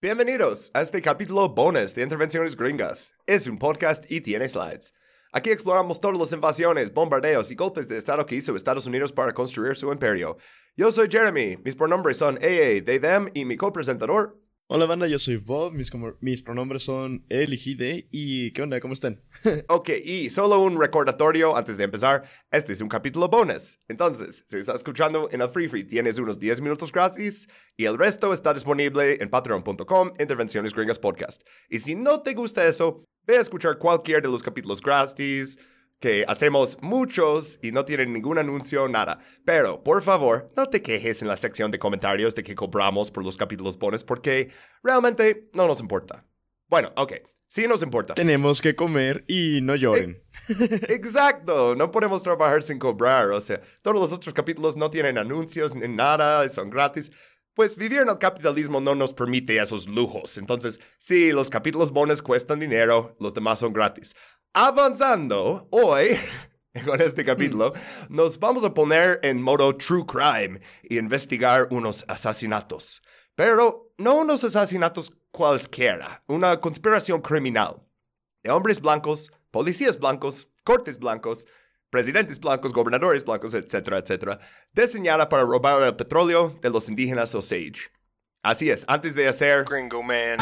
Bienvenidos a este capítulo bonus de Intervenciones Gringas. Es un podcast y tiene slides. Aquí exploramos todas las invasiones, bombardeos y golpes de Estado que hizo Estados Unidos para construir su imperio. Yo soy Jeremy, mis pronombres son AA, they, them y mi copresentador. Hola banda, yo soy Bob, mis, pronombres son él y he, y ¿qué onda? ¿Cómo están? ok, y solo un recordatorio antes de empezar, este es un capítulo bonus. Entonces, si estás escuchando en el Free Free, tienes unos 10 minutos gratis y el resto está disponible en patreon.com, Intervenciones Gringas Podcast. Y si no te gusta eso, ve a escuchar cualquier de los capítulos gratis, que hacemos muchos y no tienen ningún anuncio, nada. Pero, por favor, no te quejes en la sección de comentarios de que cobramos por los capítulos bonus porque realmente no nos importa. Bueno, ok, sí nos importa. Tenemos que comer y no lloren. Exacto, no podemos trabajar sin cobrar, o sea, todos los otros capítulos no tienen anuncios ni nada, son gratis. Pues vivir en el capitalismo no nos permite esos lujos. Entonces, sí, los capítulos bonus cuestan dinero, los demás son gratis. Avanzando, hoy, con este capítulo, nos vamos a poner en modo true crime y investigar unos asesinatos. Pero no unos asesinatos cualquiera, una conspiración criminal de hombres blancos, policías blancos, cortes blancos, presidentes blancos, gobernadores blancos, etcétera, etcétera, diseñada para robar el petróleo de los indígenas Osage. Así es, antes de hacer Gringo Man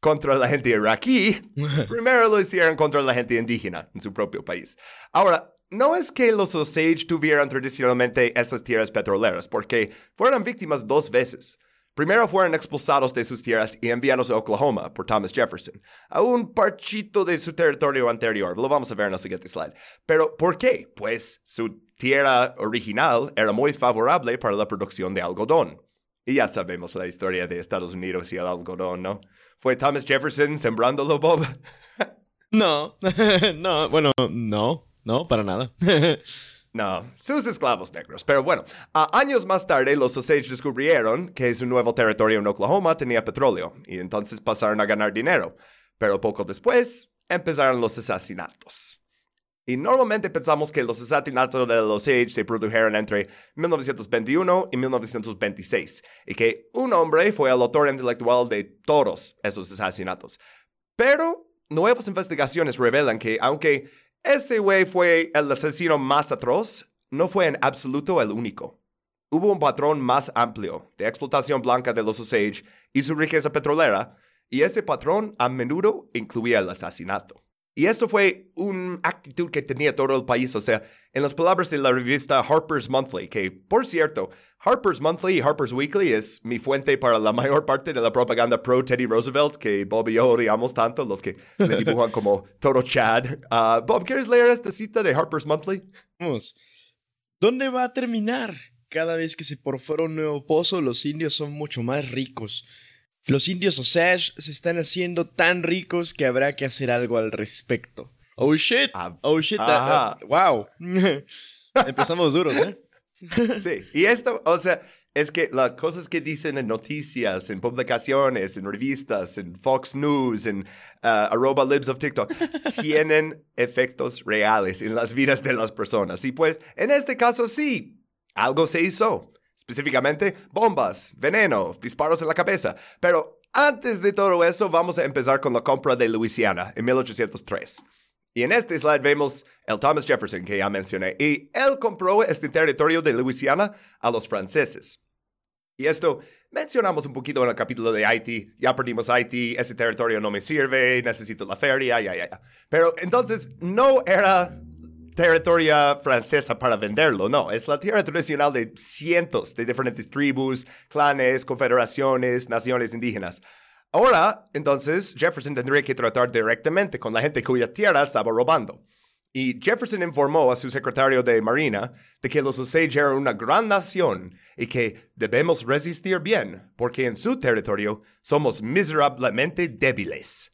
contra la gente iraquí, primero lo hicieron contra la gente indígena en su propio país. Ahora, no es que los Osage tuvieran tradicionalmente estas tierras petroleras, porque fueron víctimas dos veces. Primero fueron expulsados de sus tierras y enviados a Oklahoma por Thomas Jefferson, a un parchito de su territorio anterior. Lo vamos a ver en el siguiente slide. Pero, ¿por qué? Pues su tierra original era muy favorable para la producción de algodón. Y ya sabemos la historia de Estados Unidos y el algodón, ¿no? ¿Fue Thomas Jefferson sembrándolo, Bob? no, no, bueno, no, no, para nada. No, sus esclavos negros. Pero bueno, años más tarde los Osage descubrieron que su nuevo territorio en Oklahoma tenía petróleo y entonces pasaron a ganar dinero. Pero poco después empezaron los asesinatos. Y normalmente pensamos que los asesinatos de los Osage se produjeron entre 1921 y 1926 y que un hombre fue el autor intelectual de todos esos asesinatos. Pero nuevas investigaciones revelan que aunque ese güey fue el asesino más atroz, no fue en absoluto el único. Hubo un patrón más amplio de explotación blanca de los Osage y su riqueza petrolera, y ese patrón a menudo incluía el asesinato. Y esto fue una actitud que tenía todo el país, o sea, en las palabras de la revista Harper's Monthly, que por cierto, Harper's Monthly y Harper's Weekly es mi fuente para la mayor parte de la propaganda pro Teddy Roosevelt, que Bob y yo odiamos tanto, los que le dibujan como todo Chad. Ah, Bob, ¿quieres leer esta cita de Harper's Monthly? Vamos. ¿Dónde va a terminar? Cada vez que se perfora un nuevo pozo, los indios son mucho más ricos. Los indios Osage se están haciendo tan ricos que habrá que hacer algo al respecto. Oh shit. Ah, oh shit. wow. Empezamos duros, ¿eh? sí. Y esto, o sea, es que las cosas que dicen en noticias, en publicaciones, en revistas, en Fox News, en uh, arroba libs of TikTok, tienen efectos reales en las vidas de las personas. Y pues, en este caso sí, algo se hizo específicamente bombas, veneno, disparos en la cabeza. Pero antes de todo eso, vamos a empezar con la compra de Luisiana en 1803. Y en este slide vemos el Thomas Jefferson que ya mencioné. Y él compró este territorio de Luisiana a los franceses. Y esto mencionamos un poquito en el capítulo de Haití. Ya perdimos Haití, ese territorio no me sirve, necesito la feria, ya, ya, ya. Pero entonces no era territorio francesa para venderlo, no, es la tierra tradicional de cientos de diferentes tribus, clanes, confederaciones, naciones indígenas. Ahora, entonces, Jefferson tendría que tratar directamente con la gente cuya tierra estaba robando. Y Jefferson informó a su secretario de Marina de que los Osage eran una gran nación y que debemos resistir bien, porque en su territorio somos miserablemente débiles.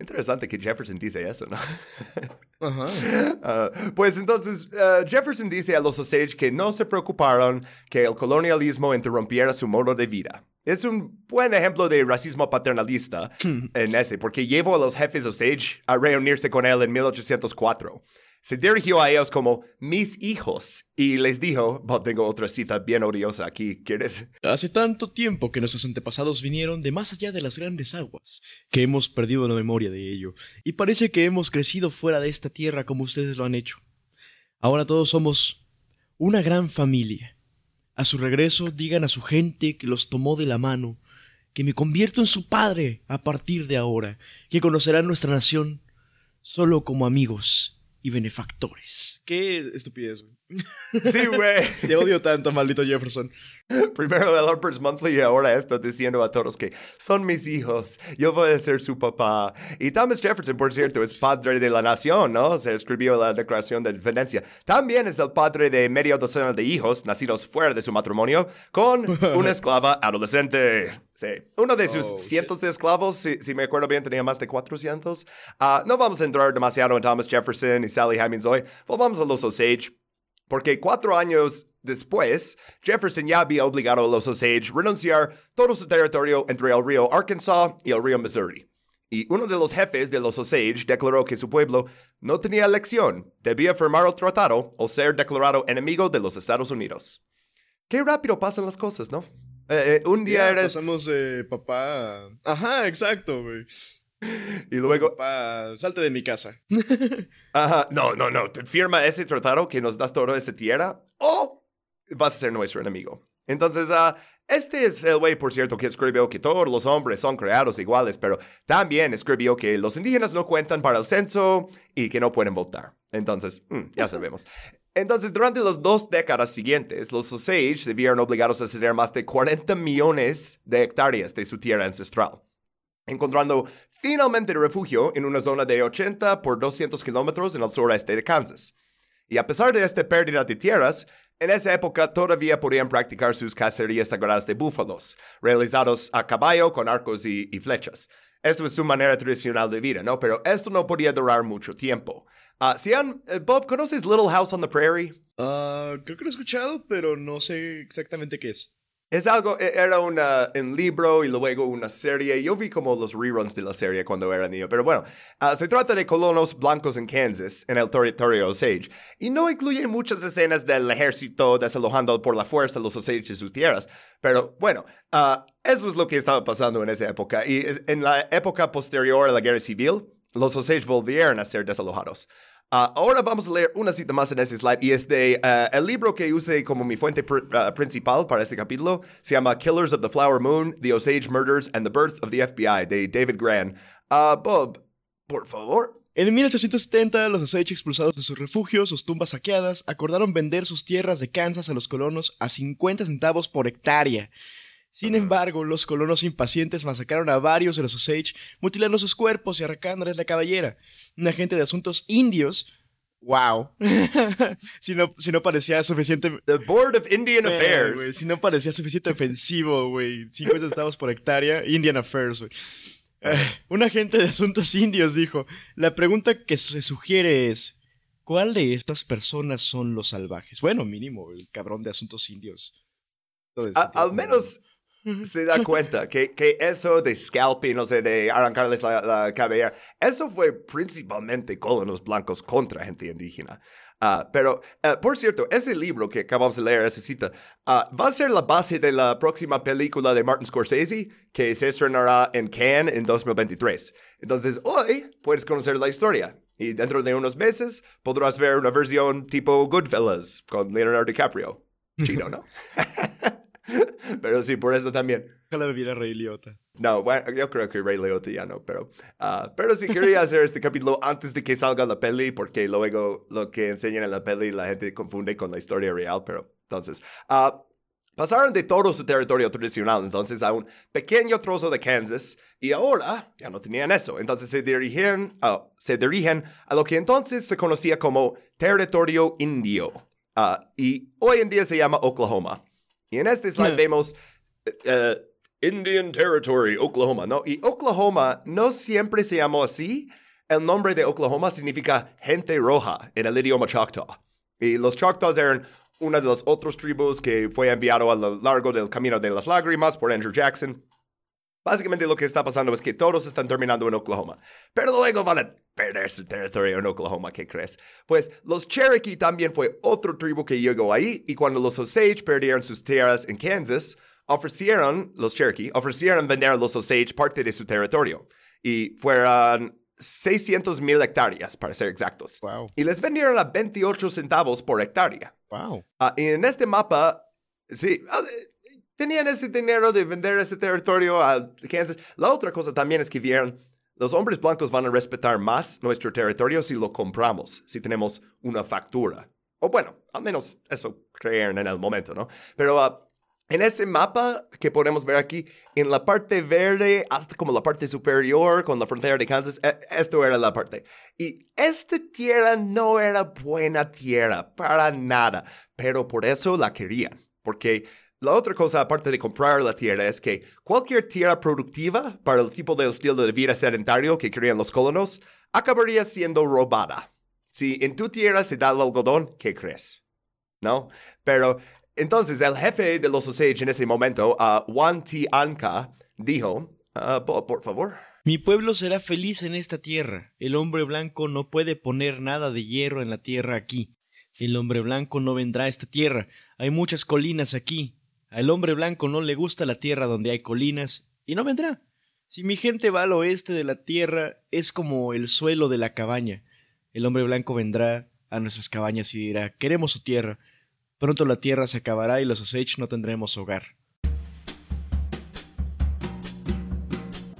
Interesante que Jefferson dice eso, ¿no? Ah, pues entonces, ah, Jefferson dice a los Osage que no se preocuparon que el colonialismo interrumpiera su modo de vida. Es un buen ejemplo de racismo paternalista en ese, porque llevó a los jefes Osage a reunirse con él en 1804. Se dirigió a ellos como mis hijos y les dijo, tengo otra cita bien odiosa aquí, ¿quieres? Hace tanto tiempo que nuestros antepasados vinieron de más allá de las grandes aguas, que hemos perdido la memoria de ello, y parece que hemos crecido fuera de esta tierra como ustedes lo han hecho. Ahora todos somos una gran familia. A su regreso digan a su gente que los tomó de la mano, que me convierto en su padre a partir de ahora, que conocerán nuestra nación solo como amigos y benefactores. Qué estupidez, güey. Sí, güey. Te odio tanto, maldito Jefferson. Primero el Harper's Monthly y ahora esto diciendo a todos que son mis hijos, yo voy a ser su papá. Y Thomas Jefferson, por cierto, es padre de la nación, ¿no? Se escribió la Declaración de Independencia. También es el padre de media docena de hijos nacidos fuera de su matrimonio con una esclava adolescente. Sí. Uno de sus oh, cientos de esclavos, si, me acuerdo bien, tenía más de 400. Uh, no vamos a entrar demasiado en Thomas Jefferson y Sally Hemings hoy. Volvamos a los Osage. Porque cuatro años después, Jefferson ya había obligado a los Osage a renunciar todo su territorio entre el río Arkansas y el río Missouri. Y uno de los jefes de los Osage declaró que su pueblo no tenía elección, debía firmar el tratado o ser declarado enemigo de los Estados Unidos. Qué rápido pasan las cosas, ¿no? Eh, eh, un día eres... Pasamos de papá... Ajá, exacto, güey. Y luego... salte de mi casa. Ajá, no, no, no. Te firma ese tratado que nos das toda esta tierra o vas a ser nuestro enemigo. Entonces, uh, este es el güey, por cierto, que escribió que todos los hombres son creados iguales, pero también escribió que los indígenas no cuentan para el censo y que no pueden votar. Entonces, mm, ya sabemos. Entonces, durante las dos décadas siguientes, los Osage se vieron obligados a ceder más de 40 millones de hectáreas de su tierra ancestral encontrando finalmente refugio en una zona de 80 por 200 kilómetros en el sureste de Kansas. Y a pesar de esta pérdida de tierras, en esa época todavía podían practicar sus cacerías sagradas de búfalos, realizados a caballo con arcos y, flechas. Esto es su manera tradicional de vida, ¿no? Pero esto no podía durar mucho tiempo. Uh, si han, eh, Bob, ¿conoces Little House on the Prairie? Uh, creo que lo he escuchado, pero no sé exactamente qué es. Es algo, e, era un libro y luego una serie. Yo vi como los reruns de la serie cuando era niño. Pero bueno, ah, se trata de colonos blancos en Kansas, en el territorio Osage. Y no incluye muchas escenas del ejército desalojando por la fuerza los Osage de sus tierras. Pero bueno, uh, eso es lo que estaba pasando en esa época. Y en la época posterior a la guerra civil, los Osage volvieron a ser desalojados. Ah, ahora vamos a leer una cita más en ese slide y es de ah, el libro que usé como mi fuente ah, principal para este capítulo. Se llama Killers of the Flower Moon, The Osage Murders and the Birth of the FBI de David Gran. Bob, por favor. En 1870, los Osage expulsados de sus refugios, sus tumbas saqueadas, acordaron vender sus tierras de Kansas a los colonos a 50 centavos por hectárea. Sin embargo, los colonos impacientes masacraron a varios de los Osage, mutilando sus cuerpos y arrancándoles la cabellera. Un agente de asuntos indios Wow. si, no, si no parecía suficiente. The Board of Indian eh, Affairs. si no parecía suficiente ofensivo, güey. 50 centavos por hectárea. Indian Affairs, güey. Eh, un agente de asuntos indios dijo: La pregunta que se sugiere es: ¿Cuál de estas personas son los salvajes? Bueno, mínimo, el cabrón de asuntos indios. al menos se da cuenta que, que, eso de scalping, no sé, de arrancarles la, la cabellera, eso fue principalmente colonos blancos contra gente indígena. Ah, pero, eh, por cierto, ese libro que acabamos de leer, esa cita, ah, va a ser la base de la próxima película de Martin Scorsese que se estrenará en Cannes en 2023. Entonces, hoy puedes conocer la historia. Y dentro de unos meses podrás ver una versión tipo Goodfellas con Leonardo DiCaprio. Chino, ¿no? pero sí, por eso también. Ojalá viera Rey Liotta. No, bueno, yo creo que Rey Liotta ya no, pero, uh, pero sí quería hacer este capítulo antes de que salga la peli, porque luego lo que enseñan en la peli la gente confunde con la historia real, pero entonces, uh, pasaron de todo su territorio tradicional entonces a un pequeño trozo de Kansas y ahora ya no tenían eso, entonces se dirigen, uh, se dirigen a lo que entonces se conocía como territorio indio y hoy en día se llama Oklahoma. Y en este slide vemos uh, Indian Territory, Oklahoma, ¿no? Y Oklahoma no siempre se llamó así. El nombre de Oklahoma significa gente roja en el idioma Choctaw. Y los Choctaws eran una de las otras tribus que fue enviado a lo largo del Camino de las Lágrimas por Andrew Jackson. Básicamente lo que está pasando es que todos están terminando en Oklahoma, pero luego van a perder su territorio en Oklahoma, ¿qué crees? Pues los Cherokee también fue otro tribu que llegó ahí y cuando los Osage perdieron sus tierras en Kansas, ofrecieron, los Cherokee, ofrecieron vender a los Osage parte de su territorio y fueron 600 mil hectáreas, para ser exactos. Wow. Y les vendieron a 28 centavos por hectárea. Wow. Ah, y en este mapa, sí, ah, tenían ese dinero de vender ese territorio a Kansas. La otra cosa también es que vieron, los hombres blancos van a respetar más nuestro territorio si lo compramos, si tenemos una factura. O bueno, al menos eso creyeron en el momento, ¿no? Pero ah, en ese mapa que podemos ver aquí, en la parte verde, hasta como la parte superior con la frontera de Kansas, e- esto era la parte. Y esta tierra no era buena tierra, para nada, pero por eso la querían. Porque la otra cosa, aparte de comprar la tierra, es que cualquier tierra productiva para el tipo de estilo de vida sedentario que querían los colonos, acabaría siendo robada. Si en tu tierra se da el algodón, ¿qué crees? ¿No? Pero entonces el jefe de los Osage en ese momento, uh, Juan T. Anka, dijo, uh, por favor. Mi pueblo será feliz en esta tierra. El hombre blanco no puede poner nada de hierro en la tierra aquí. El hombre blanco no vendrá a esta tierra. Hay muchas colinas aquí. Al hombre blanco no le gusta la tierra donde hay colinas y no vendrá. Si mi gente va al oeste de la tierra, es como el suelo de la cabaña. El hombre blanco vendrá a nuestras cabañas y dirá, queremos su tierra. Pronto la tierra se acabará y los Osage no tendremos hogar.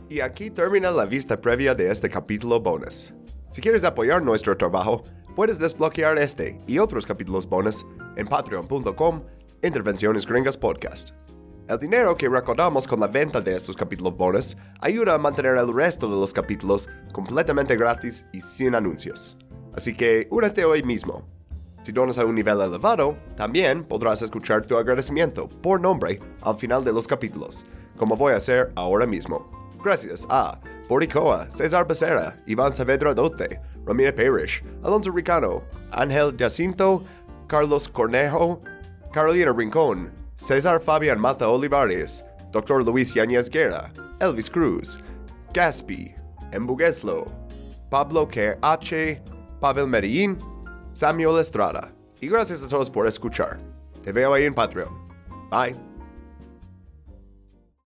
Y aquí termina la vista previa de este capítulo bonus. Si quieres apoyar nuestro trabajo, puedes desbloquear este y otros capítulos bonus en patreon.com Intervenciones Gringas Podcast. El dinero que recaudamos con la venta de estos capítulos bonus ayuda a mantener el resto de los capítulos completamente gratis y sin anuncios. Así que únete hoy mismo. Si donas a un nivel elevado, también podrás escuchar tu agradecimiento por nombre al final de los capítulos, como voy a hacer ahora mismo. Gracias a Boricoa, César Becerra, Iván Saavedra Dote, Romina Parrish, Alonso Ricano, Ángel Jacinto, Carlos Cornejo, Carolina Rincón, César Fabián Mata Olivares, Dr. Luis Yáñez Guerra, Elvis Cruz, Gaspi, Embugueslo, Pablo K.H., Pavel Medellín, Samuel Estrada. Y gracias a todos por escuchar. Te veo ahí en Patreon. Bye.